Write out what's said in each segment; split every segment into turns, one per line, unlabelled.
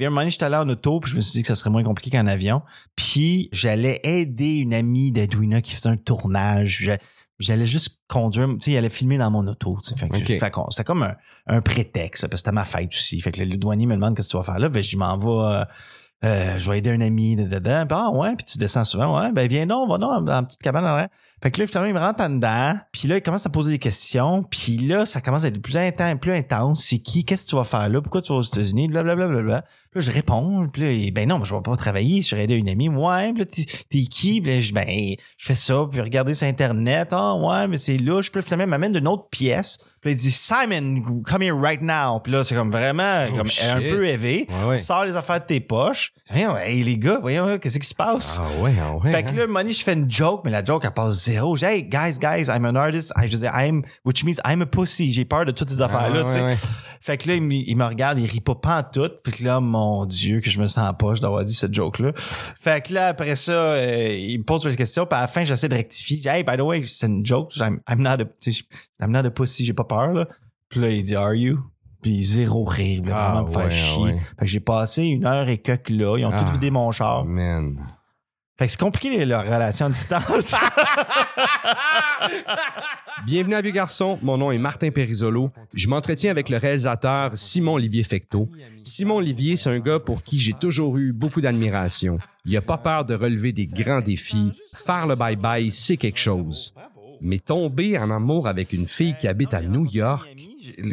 Puis un moment donné, j'étais allé en auto, puis je me suis dit que ça serait moins compliqué qu'en avion. Puis j'allais aider une amie d'Edwina qui faisait un tournage. J'allais juste conduire, tu sais, il allait filmer dans mon auto. tu sais. Fait c'était comme un, un prétexte, parce que c'était ma fête aussi. Fait que le douanier me demande qu'est-ce que tu vas faire là? Ben, je m'en vais, euh, euh, je vais aider un ami de dedans. Puis, ah ouais, puis tu descends souvent. Ouais, ben viens non, va non, dans la petite cabane en arrière. Fait que là, finalement, il me rentre en dedans. Puis là, il commence à poser des questions. Puis là, ça commence à être plus intense, plus intense. C'est qui? Qu'est-ce que tu vas faire là? Pourquoi tu vas aux États-Unis? Blablabla. Bla, là, je réponds. Puis là, ben non, mais je vais pas travailler. Je vais aider une amie. Ouais. Puis là, t'es qui? Là, je, ben, je fais ça. Puis regarder sur Internet. Ah, ouais, mais c'est louche. Puis là, finalement, il m'amène d'une autre pièce. Puis là, il dit, Simon, come here right now. Puis là, c'est comme vraiment,
Oh,
comme
shit.
un peu élevé.
Ouais, ouais.
Sors les affaires de tes poches. Voyons, hey, les gars, voyons, qu'est-ce qui se passe?
Ah ouais, ah ouais.
Fait que
hein.
là, money, je fais une joke, mais la joke, elle passe zéro. J'ai, hey, guys, guys, I'm an artist. I, je dis, I'm, which means I'm a pussy. J'ai peur de toutes ces affaires-là,
Ah,
tu sais.
ouais, ouais.
Fait que là, il, me- il me regarde, il rit pas pantoute. Puis que là, mon Dieu, que je me sens poche d'avoir dit cette joke-là. Fait que là, après ça, euh, il me pose des questions. Puis à la fin, j'essaie de rectifier. Hey, by the way, c'est une joke. I'm, I'm not a, not a pussy. J'ai pas peur, là. Puis là, il dit, are you? Puis zéro rire, là,
Ah,
vraiment me faire
ouais,
chier.
ouais.
Fait que j'ai passé une heure et quelques là. Ils ont tout
Ah.
vidé mon char.
Man.
Fait que c'est compliqué, leur relation à distance.
Bienvenue à Vieux Garçon. Mon nom est Martin Perisolo. Je m'entretiens avec le réalisateur Simon Olivier Fecteau. Simon Olivier, c'est un gars pour qui j'ai toujours eu beaucoup d'admiration. Il a pas peur de relever des grands défis. Faire le bye-bye, c'est quelque chose. Mais tomber en amour avec une fille qui habite à New York,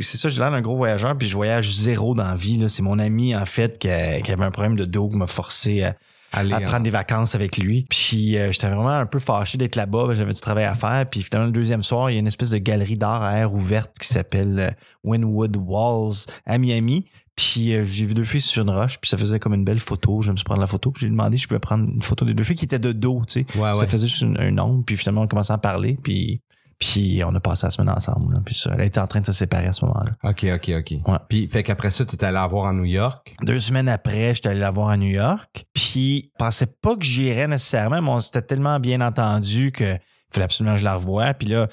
c'est ça, j'ai l'air d'un gros voyageur, puis je voyage zéro dans la vie. C'est mon ami, en fait, qui, avait un problème de dos, qui m'a forcé à,
hein.
prendre des vacances avec lui. Puis euh, j'étais vraiment un peu fâché d'être là-bas. J'avais du travail à faire. Puis finalement, le deuxième soir, il y a une espèce de galerie d'art à air ouverte qui s'appelle euh, Wynwood Walls à Miami. Puis euh, j'ai vu deux filles sur une roche, puis ça faisait comme une belle photo. Je me suis pris la photo. J'ai demandé si je pouvais prendre une photo des deux filles qui étaient de dos, tu sais.
Ouais,
Ça
ouais.
faisait juste une- un ongle, puis finalement, on commençait à parler, puis, puis on a passé la semaine ensemble. là. Puis ça, elle était en train de se séparer à ce moment-là.
OK, OK, OK.
Ouais.
Puis, fait qu'après ça, t'étais allé la voir à New York?
Deux semaines après, j'étais allé la voir à New York. Puis, je pensais pas que j'irais nécessairement, mais on s'était tellement bien entendu que il fallait absolument que je la revoie. Puis là,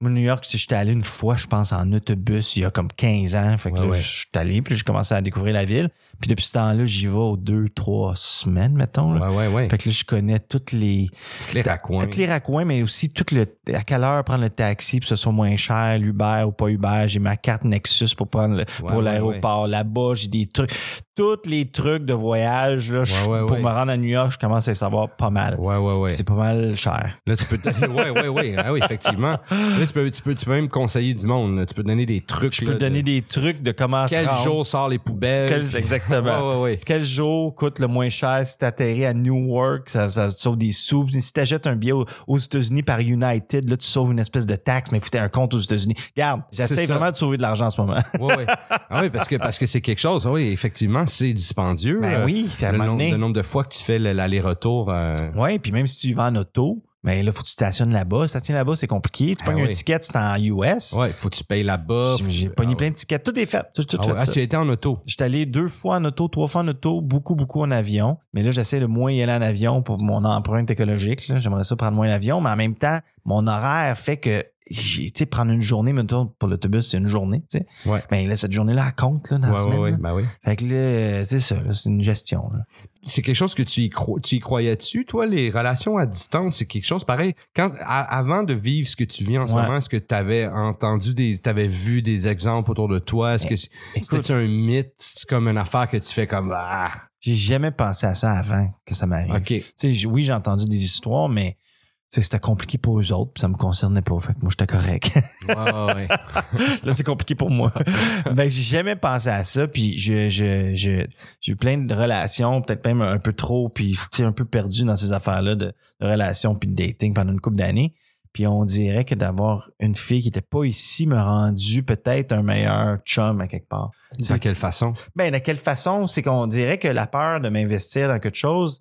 moi, New York, j'étais allé une fois, je pense, en autobus il y a comme 15 ans. Fait que
Ouais,
là,
ouais.
je suis allé, puis j'ai commencé à découvrir la ville. Puis depuis ce temps-là, j'y vais aux deux, trois semaines, mettons. là.
Ouais, ouais, ouais.
Fait que là, je connais toutes les,
les raccoins.
toutes les raccoins, mais aussi tout le, à quelle heure prendre le taxi que ce soit moins cher, l'Uber ou pas Uber. J'ai ma carte Nexus pour prendre le, pour l'aéroport. Là-bas, j'ai des trucs. Tous les trucs de voyage, là, je-
Ouais, ouais,
pour
ouais.
me rendre à New York, je commence à les savoir pas mal.
Ouais, ouais, ouais.
C'est pas mal cher.
Là, tu peux te donner. Ouais, ouais, ouais. Ah oui, effectivement. Là, tu peux, tu peux, tu peux même conseiller du monde. là. Tu peux donner des trucs.
Je peux donner des trucs de comment se
Quel
rendre.
jour sort les poubelles?
Quel- exactement.
Ouais, ouais, ouais.
Quel jour coûte le moins cher si t'atterris à Newark, ça, ça te sauve des sous. Si t'achètes un billet aux, aux États-Unis par United, là, tu sauves une espèce de taxe, mais foutais un compte aux États-Unis. Regarde, j'essaie vraiment de sauver de l'argent en ce moment.
Ouais, ouais. Ah oui, parce que, parce que c'est quelque chose. Oui, effectivement, c'est dispendieux.
Ben
Euh,
oui, c'est à un
le, nombre, le nombre de fois que tu fais le- l'aller-retour. euh,
Ouais, puis même si tu vas en auto, mais là, faut que tu stationnes là-bas. Stationner là-bas, c'est compliqué. Tu
Ah
pognes un
oui.
ticket, c'est en US.
Ouais, faut que tu payes là-bas.
J'ai- pogné
Ah
plein de tickets. Tout est fait. Tout, tout
Ah
fait
ouais. Ah,
ça.
tu étais en auto.
J'étais allé deux fois en auto, trois fois en auto, beaucoup, beaucoup en avion. Mais là, j'essaie de moins y aller en avion pour mon empreinte écologique. J'aimerais ça prendre moins l'avion, mais en même temps, mon horaire fait que, tu sais, prendre une journée, mettons, pour l'autobus, c'est une journée, tu sais.
Ouais.
Ben là, cette journée-là, elle compte, là, dans la
Ouais,
semaine.
ouais.
là.
Ben oui.
Fait que là, euh, c'est ça, c'est une gestion, là.
C'est quelque chose que tu y, cro- tu y croyais dessus, toi, les relations à distance, c'est quelque chose pareil? Quand, avant de vivre ce que tu vis en ce moment, est-ce que tu avais entendu des, t'avais vu des exemples autour de toi? Est-ce que c'est-
Écoute,
c'était un mythe? C'est comme une affaire que tu fais comme, ah,
j'ai jamais pensé à ça avant que ça m'arrive.
ok.
Tu sais, oui, j'ai entendu des histoires, mais c'était compliqué pour eux autres, puis ça me concernait pas. Fait que moi, j'étais correct.
Ouais, ouais.
Là, c'est compliqué pour moi. fait que j'ai jamais pensé à ça, puis je, je, je, j'ai eu plein de relations, peut-être même un peu trop, puis un peu perdu dans ces affaires-là de, de relations puis de dating pendant une couple d'années. Puis on dirait que d'avoir une fille qui était pas ici m'a rendu peut-être un meilleur chum à quelque part.
De quelle façon?
Ben, de quelle façon? C'est qu'on dirait que la peur de m'investir dans quelque chose,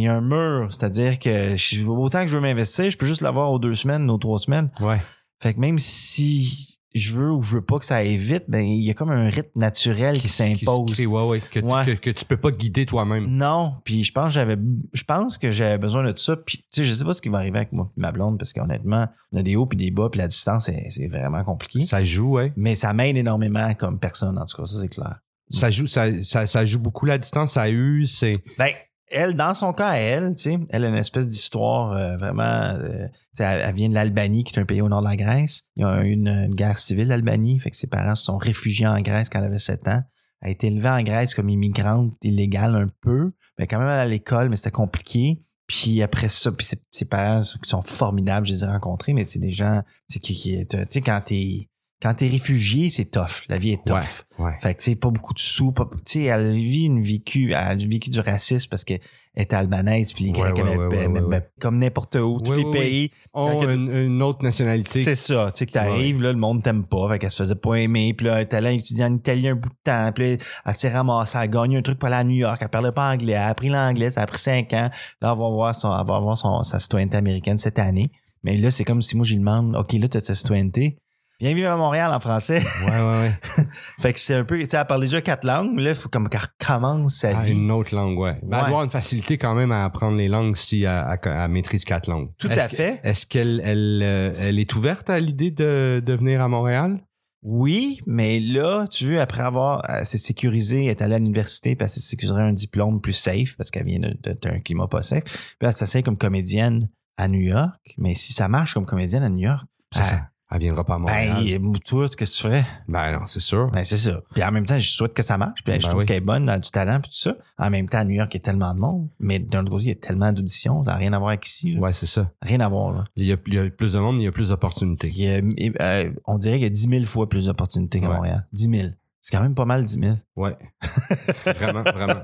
il y a un mur. C'est-à-dire que je- autant que je veux m'investir, je peux juste l'avoir aux deux semaines, aux trois semaines.
Ouais.
Fait que même si je veux ou je veux pas que ça aille vite, ben, il y a comme un rythme naturel qui,
se
s'impose.
ouais, ouais, que, tu-
Ouais.
que, que tu peux pas guider toi-même.
Non, puis je pense que j'avais je pense que j'avais besoin de ça puis tu sais je sais pas ce qui va arriver avec moi et ma blonde parce qu'honnêtement, on a des hauts puis des bas puis la distance c'est vraiment compliqué.
Ça joue, ouais.
Mais ça m'aide énormément comme personne en tout cas, ça c'est clair.
Ça joue, ça, ça, ça joue beaucoup la distance. Ça a eu, c'est.
Ben, elle, dans son cas, elle, tu sais, elle a une espèce d'histoire euh, vraiment. euh, elle, elle vient de l'Albanie, qui est un pays au nord de la Grèce. Il y a eu une, guerre civile l'Albanie, fait que ses parents se sont réfugiés en Grèce quand elle avait 7 ans. Elle a été élevée en Grèce comme immigrante illégale un peu, mais quand même à l'école, mais c'était compliqué. Puis après ça, puis ses, parents sont formidables, je les ai rencontrés, mais c'est des gens, qui, qui tu sais, quand t'es quand t'es réfugié, c'est tough. La vie est tough.
Ouais.
Fait que tu pas beaucoup de sous. pas- Tu sais, elle vit une vécu, elle a vécu du racisme parce qu'elle était albanaise, puis les
Ouais,
Grecs,
ouais, ouais, ouais, ouais, ouais.
comme n'importe où, tous
Ouais,
les
ouais,
pays.
Ont une, une autre nationalité.
C'est ça, tu sais, que t'arrives, là, le monde t'aime pas, fait qu'elle se faisait pas aimer, puis là, elle était en Italie un bout de temps, puis là, elle s'est ramassée, elle a gagné un truc pour aller à New York, elle parlait pas anglais, elle a appris l'anglais, ça a pris cinq ans, là, elle va voir son, elle va avoir son, sa citoyenneté américaine cette année. Mais là, c'est comme si moi, je lui demande, OK, là, t'as ta citoyenneté. Viens vivre à Montréal en français.
Ouais, ouais, ouais.
fait que c'est un peu, tu sais, elle parle déjà quatre langues, mais là, il faut comme qu'elle recommence sa
Ah,
vie.
une autre langue, ouais. Ben, Elle doit avoir une facilité quand même à apprendre les langues si elle, elle- elle maîtrise quatre langues.
Tout à
que-
fait.
Est-ce qu'elle elle, euh, elle est ouverte à l'idée de, de venir à Montréal?
Oui, mais là, tu veux, après avoir, elle s'est sécurisée, elle est allée à l'université, puis elle s'est sécurisée un diplôme plus safe, parce qu'elle vient d'un climat pas safe. Puis elle s'essaye comme comédienne à New York. Mais si ça marche comme comédienne à New York,
ça. Elle viendra pas à Montréal.
ben, toi, qu'est-ce que tu ferais?
Ben non, c'est sûr.
Ben, c'est ça. Puis en même temps, je souhaite que ça marche. Puis je
Ben
trouve
oui.
qu'elle est bonne, elle a du talent, puis tout ça. En même temps, à New York, il y a tellement de monde. Mais d'un autre côté, il y a tellement d'auditions. Ça n'a rien à voir avec ici. là.
Ouais, c'est ça.
Rien à voir, là.
Il y, a, il y a plus de monde, mais il y a plus d'opportunités.
Il y a, euh, on dirait qu'il y a 10 000 fois plus d'opportunités qu'à
Ouais.
Montréal. 10 000. C'est quand même pas mal, 10 000.
Ouais. vraiment, vraiment.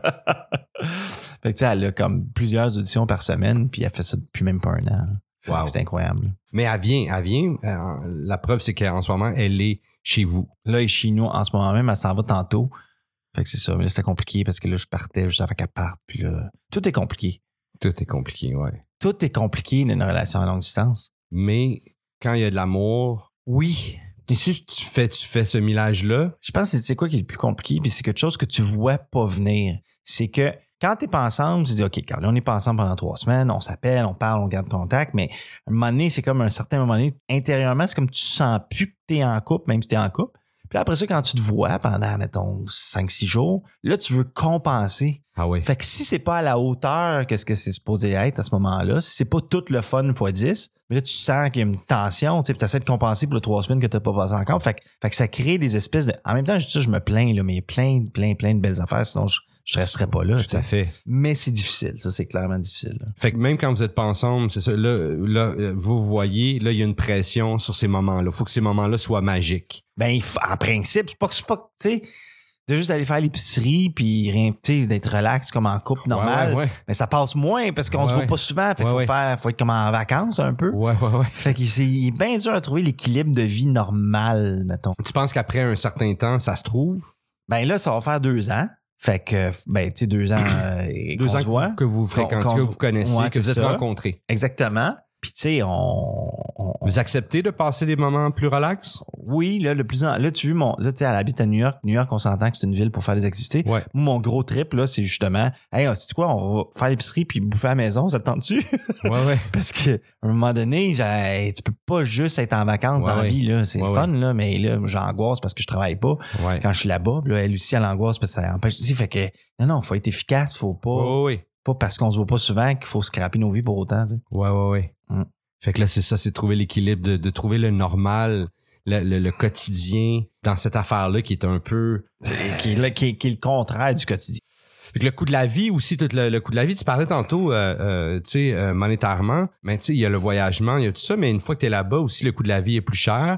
fait que, tu sais, elle a comme plusieurs auditions par semaine, puis elle fait ça depuis même pas un an. là.
Wow.
C'est incroyable.
Mais elle vient, elle vient. euh, la preuve, c'est qu'en ce moment, elle est chez vous.
Là, elle est chez nous en ce moment même, elle s'en va tantôt. Fait que c'est ça. Mais là, c'était compliqué parce que là, je partais juste avant qu'elle parte. Puis là, tout est compliqué.
Tout est compliqué, ouais.
Tout est compliqué dans une relation à longue distance.
Mais quand il y a de l'amour,
Oui.
tu, tu fais, tu fais ce millage-là.
Je pense que c'est quoi qui est le plus compliqué, puis c'est quelque chose que tu vois pas venir. C'est que quand t'es pas ensemble, tu dis OK, quand on n'est pas ensemble pendant trois semaines, on s'appelle, on parle, on garde contact, mais à un moment donné, c'est comme un certain moment donné, intérieurement, c'est comme tu sens plus que t'es en couple, même si t'es en couple. Puis après ça, quand tu te vois pendant, mettons, 5-6 jours, là, tu veux compenser.
Ah oui.
Fait que si c'est pas à la hauteur que ce que c'est supposé être à ce moment-là, si c'est pas tout le fun fois 10, mais là, tu sens qu'il y a une tension, tu sais, puis t'essaies de compenser pour les trois semaines que t'as pas passé encore. Fait que, fait que ça crée des espèces de. En même temps, je dis ça, je me plains, là, mais il y a plein, plein, plein de belles affaires, sinon je, je resterais pas là.
Tout à fait.
Mais c'est difficile, ça, c'est clairement difficile. là.
Fait que même quand vous êtes pas ensemble, c'est ça, là, là, euh, vous voyez, là, il y a une pression sur ces moments-là. Faut que ces moments-là soient magiques.
Ben, en principe, c'est pas que c'est pas, tu sais, de juste aller faire l'épicerie puis rien, tu sais, d'être relax comme en couple normal.
Ouais, ouais,
Mais ça passe moins parce qu'on se voit pas souvent. Fait qu'il faut faire, faut être comme en vacances un peu.
ouais. Ouais, ouais.
Fait que c'est il est bien dur à trouver l'équilibre de vie normal, mettons.
Tu penses qu'après un certain temps, ça se trouve?
Ben là, ça va faire deux ans. Fait que, ben, tu sais, deux ans, euh,
Deux
qu'on
ans que vous, que vous fréquentez, que vous connaissez,
Ouais,
que vous êtes
ça.
rencontrés.
Exactement. Puis tu sais, on, on-
Vous acceptez de passer des moments plus relax?
oui, là, le plus en, là, tu vois, mon, là, tu sais, elle habite à New York. New York, on s'entend que c'est une ville pour faire des activités.
Ouais.
Moi, mon gros trip, là, c'est justement, hey, c'est quoi, on va faire l'épicerie puis bouffer à la maison, ça te tente-tu?
Ouais, ouais.
Parce que, à un moment donné, j'ai- tu peux pas juste être en vacances
Ouais,
dans la vie, là. C'est
Ouais,
fun, là, mais là, j'angoisse parce que je travaille pas.
Ouais.
quand je suis là-bas. Là, elle aussi, elle angoisse parce que ça empêche. Tu sais, fait que, non, non, faut être efficace. Faut pas,
Ouais, ouais,
pas parce qu'on se voit pas souvent qu'il faut scraper nos vies pour autant, tu sais.
ouais, ouais, ouais.
Mm.
Fait que là, c'est ça, c'est de trouver l'équilibre, de, de trouver le normal, le, le- le quotidien dans cette affaire-là qui est un peu...
Qui est, là- qui, est, qui est le contraire du quotidien.
Fait que le coût de la vie aussi, tout le, le coût de la vie, tu parlais tantôt, euh, euh, tu sais, euh, monétairement, mais tu sais, il y a le voyagement, il y a tout ça, mais une fois que t'es là-bas aussi, le coût de la vie est plus cher.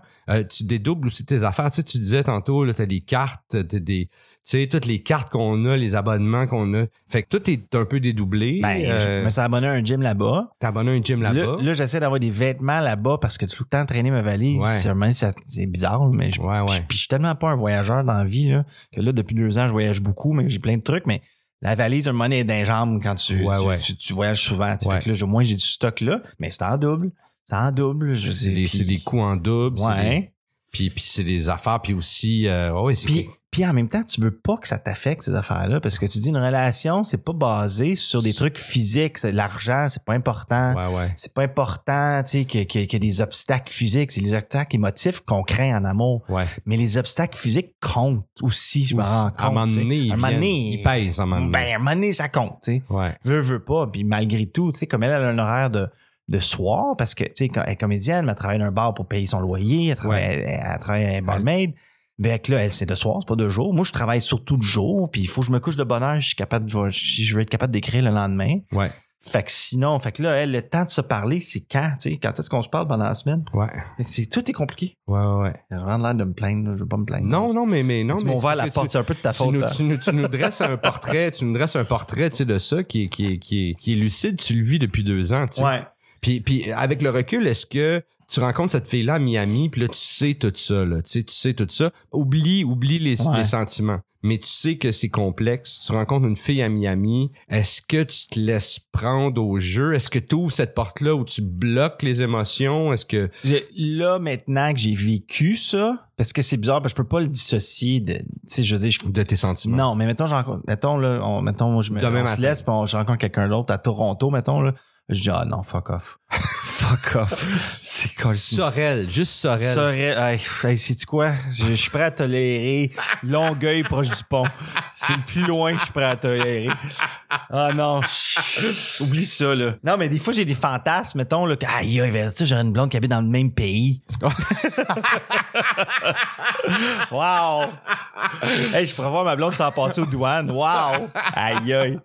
Tu dédoubles aussi tes affaires. Tu sais, tu disais tantôt, là, t'as des cartes, t'as des, tu sais, toutes les cartes qu'on a, les abonnements qu'on a. Fait que tout est un peu dédoublé.
Ben,
Euh,
je me suis abonné à un gym là-bas.
T'as abonné à un gym là-bas.
Là, là, j'essaie d'avoir des vêtements là-bas parce que tout le temps traîner ma valise,
Ouais.
c'est vraiment- ça- c'est bizarre, mais je,
Ouais, ouais.
puis je- suis tellement pas un voyageur dans la vie, là, que là, depuis deux ans, je voyage beaucoup, mais j'ai plein de trucs, mais la valise, un dans les jambes quand tu, tu, tu- tu voyages souvent. tu. Fait que là, j'ai- moi, j'ai du stock là, mais c'est en double. C'est en double. Je
c'est des, des coûts en double.
Ouais.
Puis, puis c'est des affaires, puis aussi, euh, c'est
Puis, puis en même temps, tu veux pas que ça t'affecte ces affaires-là parce que tu dis une relation, c'est pas basé sur des trucs physiques, l'argent, c'est pas important.
ouais, ouais.
C'est pas important, tu sais, qu'il y a des obstacles physiques, c'est les obstacles émotifs qu'on craint en amour.
Ouais.
Mais les obstacles physiques comptent aussi, je me rends
à un moment
compte.
donné, ils
donné,
ils pèsent à un moment donné.
Ben, à un moment donné, ça compte, tu sais.
Ouais.
Veux, veux pas. Puis malgré tout, tu sais, comme elle, elle a un horaire de, de soir, parce que, tu sais, elle est comédienne, mais elle travaille dans un bar pour payer son loyer, elle travaille,
Ouais.
elle, elle travaille à un barmaid. Mais avec là, elle, c'est de soir, c'est pas de jour. Moi, je travaille surtout de jour, puis il faut que je me couche de bonne heure, je suis capable de, je veux être capable d'écrire le lendemain.
Ouais.
Fait que sinon, fait que là, elle, le temps de se parler, c'est quand, tu sais, quand est-ce qu'on se parle pendant la semaine?
Ouais.
Fait que c'est, tout est compliqué.
Ouais, ouais, ouais.
J'ai vraiment l'air de me plaindre, là, je veux pas me plaindre.
Non, non, mais, mais non.
Tu
mais c'est
la porte, c'est un peu de ta
tu,
faute.
nous,
hein.
tu, nous, tu nous dresses un portrait, tu nous dresses un portrait, tu sais, de ça qui est, qui est, qui est, qui est lucide, tu le vis depuis deux ans, tu sais.
Ouais.
Puis, puis avec le recul, est-ce que tu rencontres cette fille-là à Miami, puis là, tu sais tout ça, là, tu sais, tu sais tout ça. Oublie, oublie les,
Ouais.
les sentiments. Mais tu sais que c'est complexe. Tu rencontres une fille à Miami. Est-ce que tu te laisses prendre au jeu? Est-ce que tu ouvres cette porte-là où tu bloques les émotions? Est-ce que...
Je- là, maintenant que j'ai vécu ça, parce que c'est bizarre, parce que je peux pas le dissocier de, tu sais, je veux dire, je-
De tes sentiments?
non, mais mettons, j'en rencontre- mettons, là, on, mettons, moi, je me, on se laisse, puis je rencontre quelqu'un d'autre à Toronto, mettons, là. Je dis, ah non, fuck off. fuck off. C'est quoi
Sorel, juste Sorel.
Sorel. Hey, hey, sais-tu quoi? Je, je suis prêt à tolérer Longueuil proche du pont. C'est le plus loin que je suis prêt à tolérer. Ah non. Oublie ça, là. Non, mais des fois, j'ai des fantasmes, mettons, là, que, aïe, aïe, tu sais, j'aurais une blonde qui habite dans le même pays. wow! Hey, je pourrais voir ma blonde sans passer aux douanes. Wow! Aïe, aïe.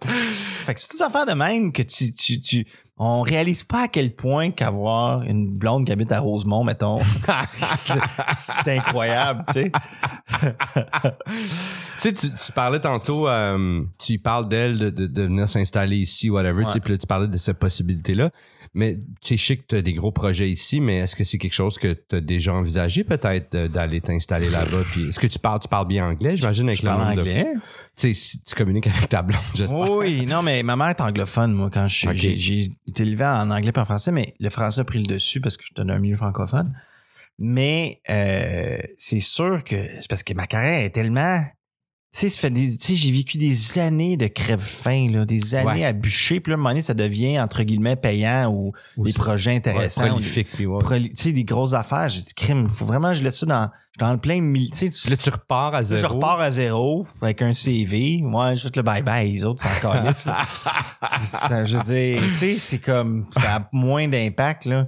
Fait que c'est toutes affaires de même que tu, tu, tu, on réalise pas à quel point qu'avoir une blonde qui habite à Rosemont, mettons, c'est incroyable, tu sais.
Tu sais, tu, parlais tantôt, euh, tu parles d'elle de, de, de venir s'installer ici, whatever, tu sais, puis là, tu parlais de cette possibilité-là. Mais tu sais, je sais que tu as des gros projets ici, mais est-ce que c'est quelque chose que tu as déjà envisagé peut-être d'aller t'installer là-bas? Puis est-ce que tu parles, tu parles bien anglais, j'imagine, avec
Je
le
parle
de-
anglais.
Tu sais, si tu communiques avec ta blonde, j'espère.
Oui, non, mais ma mère est anglophone, moi, quand je suis-
Ok.
j'ai, été élevé en anglais et en français, mais le français a pris le dessus parce que je donne un milieu francophone. Mais euh, c'est sûr que c'est parce que ma carrière est tellement. Tu sais, fait des. J'ai vécu des années de crève-faim, là, des années
Ouais.
à bûcher, puis là, à un moment donné, ça devient entre guillemets payant ou des projets
Ouais,
intéressants. ou
prolifique, puis ouais.
des- proli- tu sais, des grosses affaires. J'ai dit, crime, faut vraiment je laisse ça dans, dans le plein milieu. Tu sais, tu-
Là, tu repars à zéro.
je repars à zéro avec un CV. Moi, je fais le bye-bye. Les autres, c'est encore là. je veux dire, tu sais, c'est comme, ça a moins d'impact, là.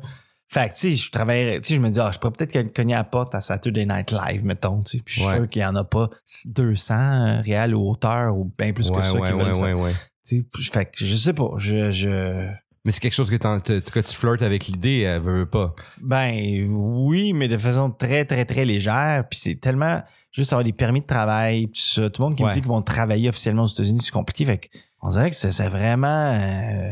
Fait que, tu sais, je travaillerais, tu sais, je me dis, ah, je pourrais peut-être cogner à la porte à Saturday Night Live, mettons, tu sais. Puis je suis
Ouais.
sûr qu'il y en a pas 200 réels ou auteurs ou bien plus que ça
ouais,
qui veulent
ouais,
ça.
ouais, ouais.
Tu sais, je- fait que je sais pas, je, je,
Mais c'est quelque chose que, tu flirtes avec l'idée, elle veut pas.
Ben oui, mais de façon très, très, très légère. Puis c'est tellement juste avoir des permis de travail, tout ça. Tout le monde qui
Ouais.
me dit qu'ils vont travailler officiellement aux États-Unis, c'est compliqué. Fait que on dirait que c'est c'est vraiment euh,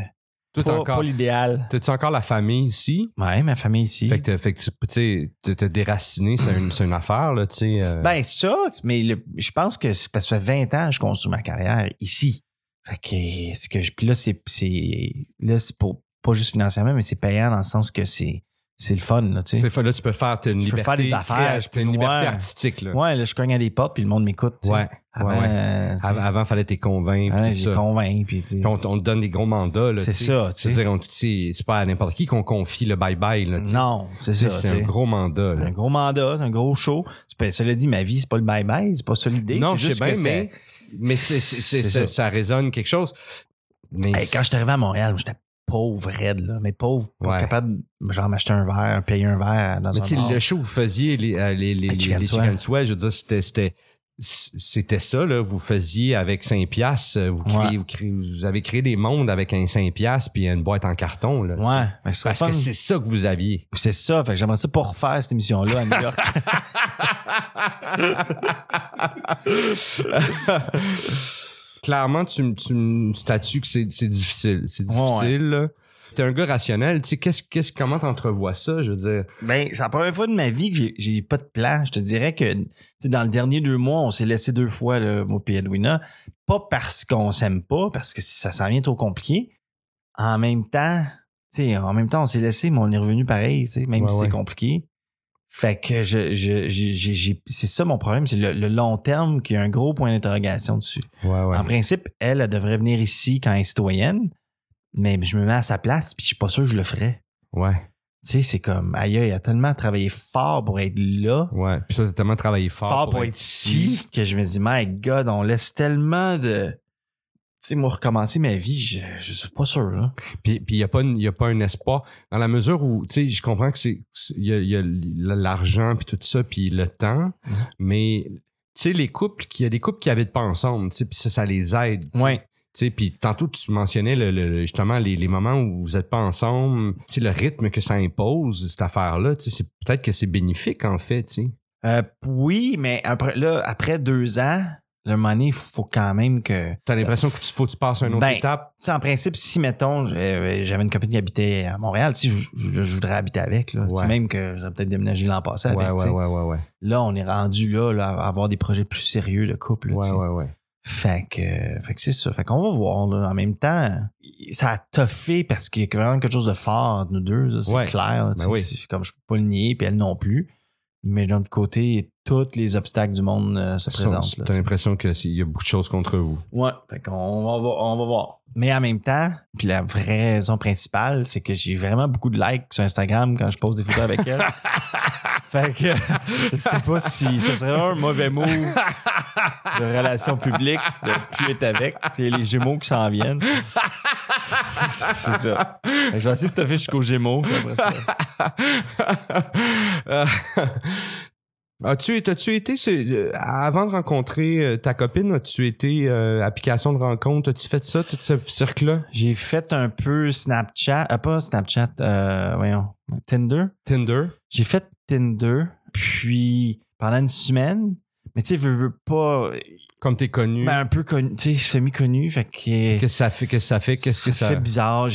Toi,
pas,
encore,
pas l'idéal.
t'as-tu encore la famille ici?
Ouais, ma famille ici.
Fait que, t'as- fait que tu sais, te, déraciner, c'est une, une affaire, là, tu sais. euh.
Ben c'est ça, mais le- je pense que c'est parce que ça fait 20 ans que je construis ma carrière ici. Fait que que je- puis là c'est c'est là c'est pour pas juste financièrement mais c'est payant dans le sens que c'est c'est le fun là, tu sais.
C'est fa- là, tu peux faire une
Je peux
liberté.
faire des affaires, peux-
t'as une liberté
ouais.
artistique, là.
Ouais, là je cogne à des portes puis le monde m'écoute. tu sais.
Ouais.
Avant,
ouais, ouais.
euh,
Av- Avant, fallait t'es convaincre,
Ouais, j'ai convaincu. Puis, tu
on, on te donne des gros mandats, là.
C'est
tu sais.
ça, tu sais.
Tu c'est pas à n'importe qui qu'on confie le bye-bye, là. tu.
Non, c'est
Tu
ça.
C'est
tu
un gros mandat, là.
Un gros mandat, un gros show. C'est pas- Cela dit, ma vie, c'est pas le bye-bye, c'est pas ça l'idée.
Non,
c'est
je sais bien, mais, mais c'est, c'est, c'est-
C'est
ça.
ça.
ça résonne quelque chose. Mais
Hey, quand je suis arrivé à Montréal, j'étais pauvre raide, là. Mais pauvre, pas
Ouais.
capable de genre m'acheter un verre, payer un verre dans
Mais
un
tu le show que vous faisiez, les, euh, les, les, les,
Chicken Swell,
je veux dire, c'était, c'était, c'était ça, là. Vous faisiez avec 5 piastres, vous, créez-
Ouais.
vous, créez- vous avez créé des mondes avec un 5 piastres puis une boîte en carton, là.
Ouais, mais
Parce que c'est ça que vous aviez.
c'est ça. Fait que j'aimerais ça pas refaire cette émission-là à New York.
Clairement, tu, me- tu me statues que c'est, c'est difficile. C'est difficile. T'es un gars rationnel, tu sais, qu'est-ce, qu'est-ce, comment t'entrevois ça, je veux dire?
ben, c'est la première fois de ma vie que j'ai- j'ai pas de plan. Je te dirais que, tu sais, dans le dernier deux mois, on s'est laissé deux fois, là, moi et Edwina. Pas parce qu'on s'aime pas, parce que ça s'en vient trop compliqué. En même temps, tu sais, en même temps, on s'est laissé, mais on est revenu pareil, tu sais, même
Ouais,
si
ouais.
c'est compliqué. Fait que je, je, c'est ça mon problème, c'est le, le long terme qui a un gros point d'interrogation dessus.
Ouais, ouais.
En principe, elle, elle devrait venir ici quand elle est citoyenne, mais je me mets à sa place puis je suis pas sûr que je le ferais.
Ouais,
Tu sais, c'est comme, aïe, il a tellement travaillé fort pour être là,
ouais. Puis toi, t'as tellement travaillé fort,
fort pour, être ici, que je me dis, my God, on laisse tellement de... Sais, moi, recommencer ma vie, je, je suis pas sûr, là.
Puis il n'y a, pas une- y a pas un espoir. Dans la mesure où, tu sais, je comprends que c'est. Il y a, y a l'argent, puis tout ça, puis le temps. Mais, tu sais, les couples, il y a des couples qui habitent pas ensemble, tu sais, puis ça, ça les aide. tu sais.
Ouais.
Tu sais, puis tantôt, tu mentionnais le, le- justement les, les moments où vous êtes pas ensemble. Tu sais, le rythme que ça impose, cette affaire-là, tu sais, peut-être que c'est bénéfique, en fait, tu sais.
Euh, oui, mais après, là, après deux ans, le moment donné, il faut quand même que...
T'as l'impression que tu faut que tu passes à une autre
Ben,
étape?
En principe, si, mettons, euh, j'avais une copine qui habitait à Montréal, si je, je, je voudrais habiter avec, là.
Ouais.
même que j'aurais peut-être déménagé l'an passé
Ouais,
avec,
ouais.
Là, on est rendu là, là, à avoir des projets plus sérieux de couple, là,
Ouais, ouais, ouais.
Fait que, fait que c'est ça. Fait qu'on va voir, là. En même temps, ça a toffé parce qu'il y a vraiment quelque chose de fort entre nous deux, c'est clair. là,
Ben oui.
Comme je peux pas le nier, puis elle non plus. Mais d'un autre côté, tous les obstacles du monde euh, se présentent. là,
T'as l'impression qu'il y a beaucoup de choses contre vous.
Ouais, fait qu'on va, voir- on va voir. Mais en même temps, puis la vraie raison principale, c'est que j'ai vraiment beaucoup de likes sur Instagram quand je pose des photos avec elle. fait que je sais pas si ce serait un mauvais mot de relation publique de plus être avec. C'est les Gémeaux qui s'en viennent. c'est ça. Je vais essayer de te faire jusqu'aux Gémeaux. après ça.
As-tu as-tu été euh, avant de rencontrer euh, ta copine, as-tu été euh, application de rencontre, as-tu fait ça tout ce cirque-là?
J'ai fait un peu Snapchat, euh, pas Snapchat, euh, voyons, Tinder.
Tinder
J'ai fait Tinder, puis pendant une semaine, mais tu sais, veux, veux pas,
comme t'es connu
ben, un peu connu, tu sais, semi-connu, fait que,
Qu'est-ce que ça fait Qu'est-ce que ça fait Qu'est-ce que ça
fait bizarre.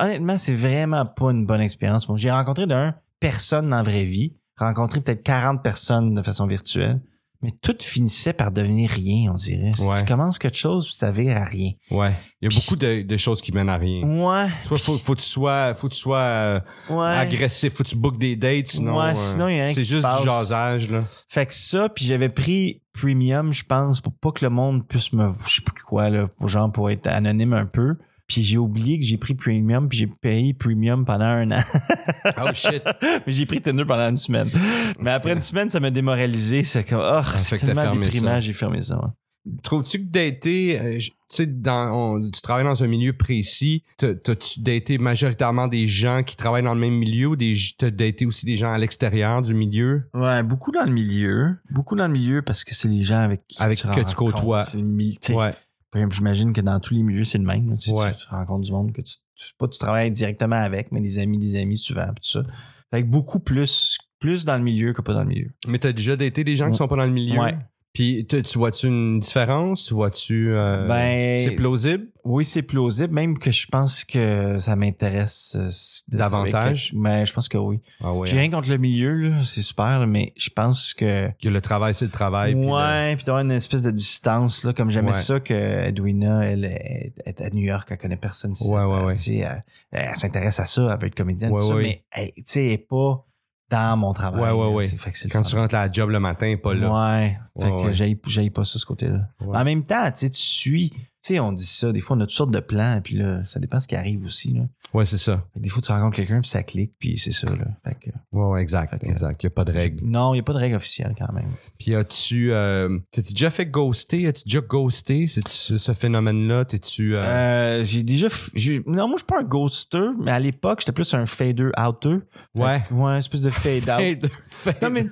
Honnêtement, c'est vraiment pas une bonne expérience. Bon, j'ai rencontré d'un personne dans la vraie vie, rencontré peut-être 40 personnes de façon virtuelle, mais tout finissait par devenir rien, on dirait. Si
Ouais.
tu commences quelque chose, ça vire à rien.
Ouais, il y a beaucoup de, de choses qui mènent à rien.
Ouais.
Soit faut, faut que tu sois faut que tu sois euh,
Ouais.
agressif, faut que tu bookes des dates sinon
Ouais,
euh,
sinon, il y a rien
c'est juste
passe.
du jasage là.
Fait que ça, puis j'avais pris premium, je pense, pour pas que le monde puisse me, je sais plus quoi, là, pour genre pour être anonyme un peu. Puis j'ai oublié que j'ai pris premium, puis j'ai payé premium pendant un an.
Oh shit.
Mais j'ai pris Tinder pendant une semaine. Mais après une semaine, ça m'a démoralisé. C'est comme, oh, c'est tellement déprimant, j'ai fermé ça. ouais.
Trouves-tu que dater, euh, tu sais, dans, on- tu travailles dans un milieu précis, t'as- t'as-tu daté majoritairement des gens qui travaillent dans le même milieu ou t'as daté aussi des gens à l'extérieur du milieu?
Ouais, beaucoup dans le milieu. Beaucoup dans le milieu parce que c'est les gens avec qui
Avec
tu
que tu côtoies.
C'est le mi- tu sais,
Ouais.
J'imagine que dans tous les milieux, c'est le même. Tu,
Ouais.
tu, rencontres du monde que tu, tu, pas tu travailles directement avec, mais des amis, des amis souvent, tout ça. Fait que beaucoup plus, plus dans le milieu que pas dans le milieu.
Mais t'as déjà daté des gens qui sont pas dans le milieu?
Ouais.
Puis tu tu vois-tu une différence? Vois-tu... euh,
Ben,
c'est plausible?
Oui, c'est plausible, même que je pense que ça m'intéresse euh,
Davantage?
Mais je pense que oui.
Ah ouais.
J'ai rien contre le milieu, c'est super, là, mais je pense que.
Que le travail, c'est le travail.
ouais, puis d'avoir une espèce de distance, là, comme j'aimais
Ouais.
ça que Edwina, elle est, à New York, elle connaît personne.
Ouais, ouais, ouais.
Elle, elle s'intéresse à ça, elle veut être comédienne,
Ouais,
tout ça,
ouais.
mais elle, tu sais, elle est pas dans mon travail.
Ouais, ouais, ouais.
fait que
Quand
fun.
tu rentres à la job le matin, pas là.
Ouais. Fait
Ouais,
que
ouais.
j'aille j'aille pas ça, ce côté-là.
Ouais.
En même temps, tu sais, tu suis. Tu sais, on dit ça, des fois, on a toutes sortes de plans, puis là, ça dépend ce qui arrive aussi, là.
Ouais, c'est ça.
Fait que des fois, tu rencontres quelqu'un, puis ça clique, puis c'est ça, là. Fait que,
Ouais, ouais, exact.
Que-
exact. Il n'y a pas de règle.
Non, il n'y a pas de règle officielle, quand même.
Puis as-tu... Euh, T'as-tu déjà fait ghoster? As-tu déjà ghosté? Ce, phénomène-là? T'es-tu... Euh...
Euh, j'ai déjà. f- j'ai- Non, moi, je suis pas un ghoster, mais à l'époque, j'étais plus un fader-outer.
ouais.
Ouais, une espèce de fade-out.
Fade-
Non, mais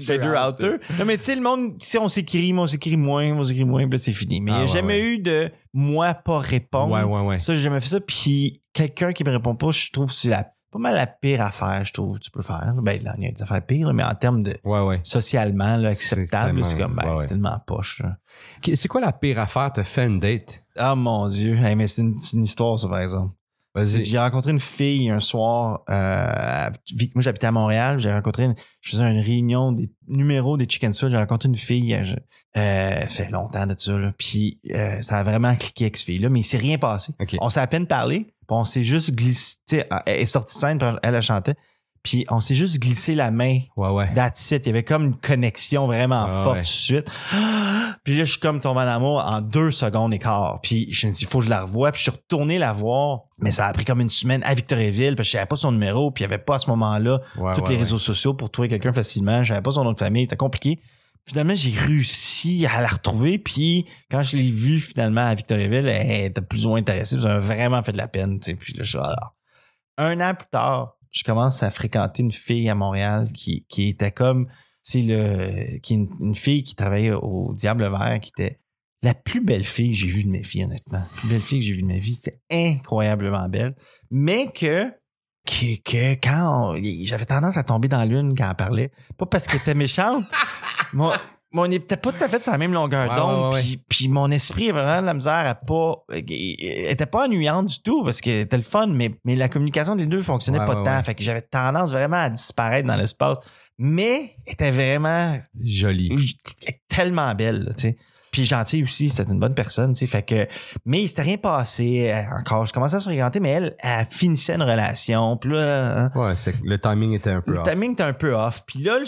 fader-outer. Non, mais tu sais, le monde, si on s'écrit, moi, on s'écrit moins, on s'écrit moins, puis c'est fini. Mais il
Ah,
n'y a
ouais,
jamais
ouais.
eu de moi pas répondre.
Ouais, ouais, ouais.
Ça, j'ai jamais fait ça. Puis quelqu'un qui me répond pas, je trouve que c'est la, pas mal la pire affaire, je trouve, que tu peux faire. Ben, là, il y a des affaires pires, là, mais en termes de
Ouais, ouais.
socialement là, acceptable, c'est comme, ben,
ouais,
c'est tellement poche.
C'est quoi la pire affaire te fait une date?
Ah, mon Dieu. Hey, mais c'est une, c'est une histoire, ça, par exemple. J'ai rencontré une fille un soir. Euh, moi, j'habitais à Montréal. J'ai rencontré une, je faisais une réunion des numéros des Chicken Sweat. J'ai rencontré une fille. euh, je- euh, fait longtemps de ça. Là. Puis euh, ça a vraiment cliqué avec cette fille-là, mais il s'est rien passé.
Ok.
On s'est à peine parlé. Puis on s'est juste glissé. Elle est sortie de scène, elle, elle chantait. Puis on s'est juste glissé la main.
Ouais, ouais.
That's it. Il y avait comme une connexion vraiment forte tout de suite. Puis là, je suis comme tombé en amour en deux secondes et quart. Puis je me suis dit, il faut que je la revoie. Puis je suis retourné la voir. Mais ça a pris comme une semaine à Victoriaville parce que j'avais pas son numéro. Puis il y avait pas à ce moment-là tous les réseaux sociaux pour trouver quelqu'un facilement. J'avais pas son nom de famille. C'était compliqué. Finalement, j'ai réussi à la retrouver. Puis quand je l'ai vue finalement à Victoriaville, elle était plus ou moins intéressée. Ça m'a vraiment fait de la peine. Puis là, je suis là, ah. Un an plus tard, je commence à fréquenter une fille à Montréal qui, qui était comme, tu sais, le, qui une, une fille qui travaillait au Diable Vert, qui était la plus belle fille que j'ai vue de ma vie, honnêtement. La plus belle fille que j'ai vue de ma vie. C'était incroyablement belle. Mais que, que, que quand j'avais tendance à tomber dans lune quand elle parlait, pas parce qu'elle était méchante, mon, on n'était pas tout à fait sur la même longueur
Ouais,
d'onde,
ouais, ouais,
puis, mon esprit vraiment de la misère à pas, elle était pas ennuyante du tout parce que c'était le fun, mais, mais la communication des deux fonctionnait pas tant, fait que j'avais tendance vraiment à disparaître dans l'espace, mais elle était vraiment
Joli.
tellement belle, tu sais. Puis gentille aussi, c'était une bonne personne, tu sais. Fait que, mais il s'était rien passé euh, encore. Je commençais à se fréquenter, mais elle, elle finissait une relation. Puis là, hein,
Ouais, le timing était un peu
le
off.
timing était un peu off. Puis là, le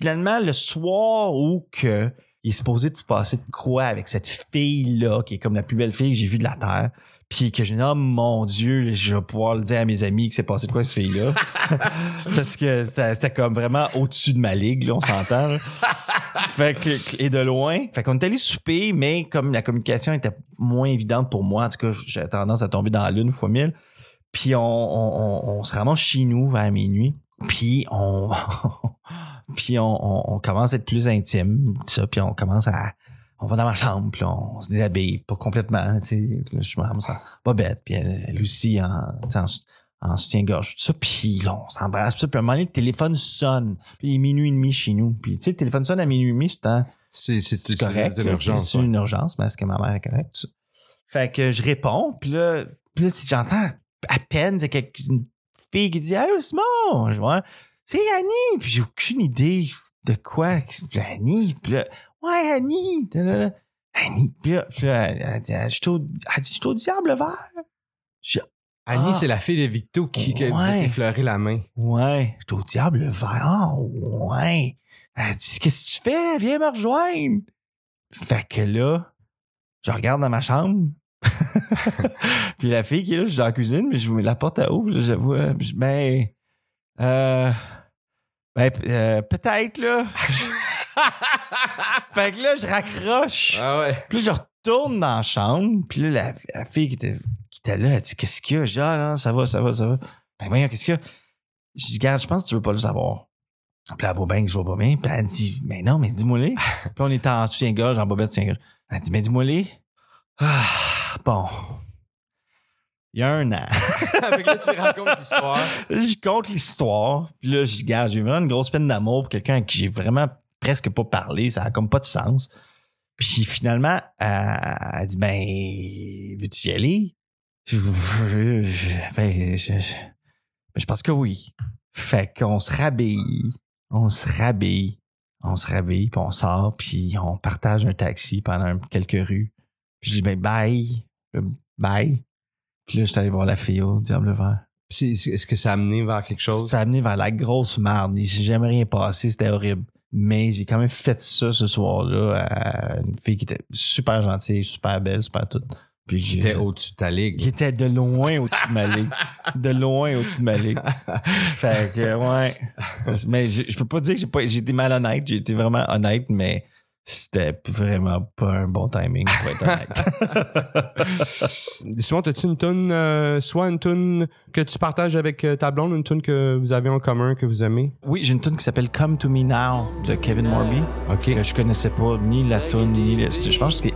finalement, le soir où que il est supposé de passer de quoi avec cette fille-là, qui est comme la plus belle fille que j'ai vue de la Terre. Puis que je dis, oh mon Dieu, je vais pouvoir le dire à mes amis que c'est passé de quoi cette fille-là? Parce que c'était comme vraiment au-dessus de ma ligue, là, on s'entend. fait que, et de loin. Fait qu'on est allé souper, mais comme la communication était moins évidente pour moi, en tout cas, j'avais tendance à tomber dans la lune fois mille. Puis on, on, on, on se ramasse chez nous vers minuit. Puis on, puis on, on, on commence à être plus intime, ça. Puis on commence à, on va dans ma chambre, puis on se déshabille, pas complètement, tu sais. Je me ramasse en bobette, puis elle, elle aussi en, en, en soutien-gorge, tout ça. Puis là, on s'embrasse, puis à un moment donné, le téléphone sonne. Puis il est minuit et demi chez nous. Puis tu sais, le téléphone sonne à minuit et demi, c'est
C'est c'est-
c'est
c'est
correct. C'est une urgence, mais est-ce que ma mère est correcte? Fait que je réponds, puis là, puis là si j'entends à peine, c'est quelque- une fille qui dit Allô, Simon! Je vois, c'est Annie! Puis j'ai aucune idée de quoi. Annie, puis là, ouais, Annie! Annie, puis là, puis là, elle dit, je suis au, elle dit, je suis au diable vert. Je-
Annie,
Ah.
c'est la fille de Victo qui, qui a effleuré la main.
Ouais, j'étais au diable vert. Ah, ouais. Elle dit, qu'est-ce que tu fais? Viens me rejoindre. Fait que là, je regarde dans ma chambre. puis la fille qui est là, je suis dans la cuisine, mais je vous mets la porte à ouvre, je vois. Je ben, euh, ben, euh, peut-être, là. fait que là, je raccroche.
Ah ouais.
Puis là, je retourne dans la chambre. Puis là, la, la fille qui était, qui était là, elle dit Qu'est-ce qu'il y a? Je dis Ah non, ça va, ça va, ça va. Ben voyons, qu'est-ce qu'il y a? Je dis Regarde, je pense que tu veux pas le savoir. Puis elle va bien que je vais pas bien. Puis elle dit Mais non, mais dis-moi-les. puis on était en soutien-gorge, en bobette soutien-gorge. Elle dit Mais dis-moi-les. Ah, bon. Il y a un an.
Avec là, tu racontes l'histoire.
Je compte l'histoire. Puis là, je dis, Regarde, j'ai vraiment une grosse peine d'amour pour quelqu'un à qui j'ai vraiment presque pas parlé. Ça a comme pas de sens. Puis finalement, elle, elle dit, ben, veux-tu y aller? Je, je- je- ben, ben, je pense que oui. Fait qu'on se rhabille. On se rhabille. On se rhabille, puis on sort, puis on partage un taxi pendant quelques rues. Puis je dis, ben, bye. Bye. Puis là, je suis allé voir la fille au Diable Vert.
Est-ce que ça a amené vers quelque chose?
Ça a amené vers la grosse merde. Il s'est jamais rien passé, c'était horrible. Mais j'ai quand même fait ça ce soir-là à une fille qui était super gentille, super belle, super toute. Puis j'ai-
J'étais au-dessus de ta ligue.
qui était de loin au-dessus de ma ligue. De loin au-dessus de ma ligue. Fait que, ouais. Mais je, je peux pas dire que j'ai pas, j'ai été malhonnête. J'ai été vraiment honnête, mais c'était vraiment pas un bon timing, pour être honnête.
Simon, as-tu une tune, euh, soit une tune que tu partages avec euh, ta blonde, une tune que vous avez en commun, que vous aimez?
oui, j'ai une tune qui s'appelle Come to Me Now de Kevin Morby.
OK.
que je connaissais pas ni la tune ni le, je pense que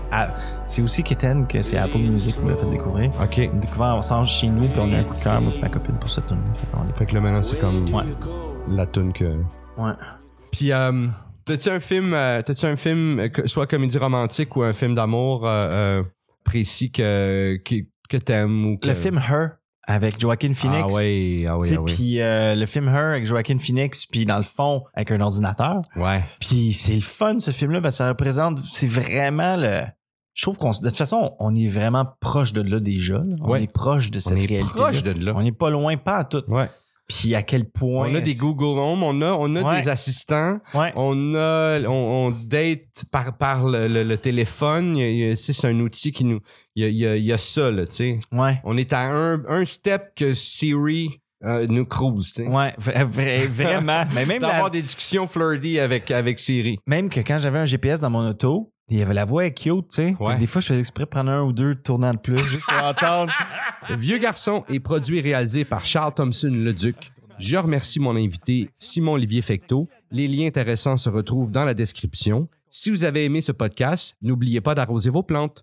c'est aussi Keten que c'est Apple Music qui me l'a fait découvrir
OK.
on a découvert ensemble chez nous puis on a un coup de cœur moi ma copine pour cette tune
Fait que là, maintenant, c'est comme
ouais
la tune que...
ouais
Puis, euh, t'as-tu un film, euh, t'as-tu un film, euh, soit comédie romantique ou un film d'amour euh, euh, précis que, que, que t'aimes ou que...
le film Her avec Joaquin Phoenix
Ah oui, ah oui, ah oui.
puis euh, le film Her avec Joaquin Phoenix puis dans le fond avec un ordinateur
Ouais.
puis c'est le fun ce film là parce que ça représente c'est vraiment le je trouve qu'on de toute façon on est vraiment proche de là déjà là. on
Ouais.
est proche de
On
cette
est
réalité
proche de là.
on n'est pas loin pas à tout
Ouais.
Puis à quel point.
On a des Google Home, on a, on a
Ouais.
des assistants,
Ouais.
on a, on, on date par, par le, le- le téléphone. C'est un outil qui nous, il y a, il y a, il y a ça, là, tu sais.
Ouais.
On est à un, un step que Siri euh, nous cruise, tu sais.
Ouais, vra- vra- vraiment. Mais même, la-
D'avoir des discussions flirty avec, avec Siri.
même que quand j'avais un GPS dans mon auto, il y avait la voix est cute, tu sais.
Ouais.
Des fois, je faisais exprès de prendre un ou deux tournants de plus juste pour entendre.
Vieux garçon est produit et réalisé par Charles Thompson Leduc. Je remercie mon invité Simon Olivier Fecteau. Les liens intéressants se retrouvent dans la description. Si vous avez aimé ce podcast, n'oubliez pas d'arroser vos plantes.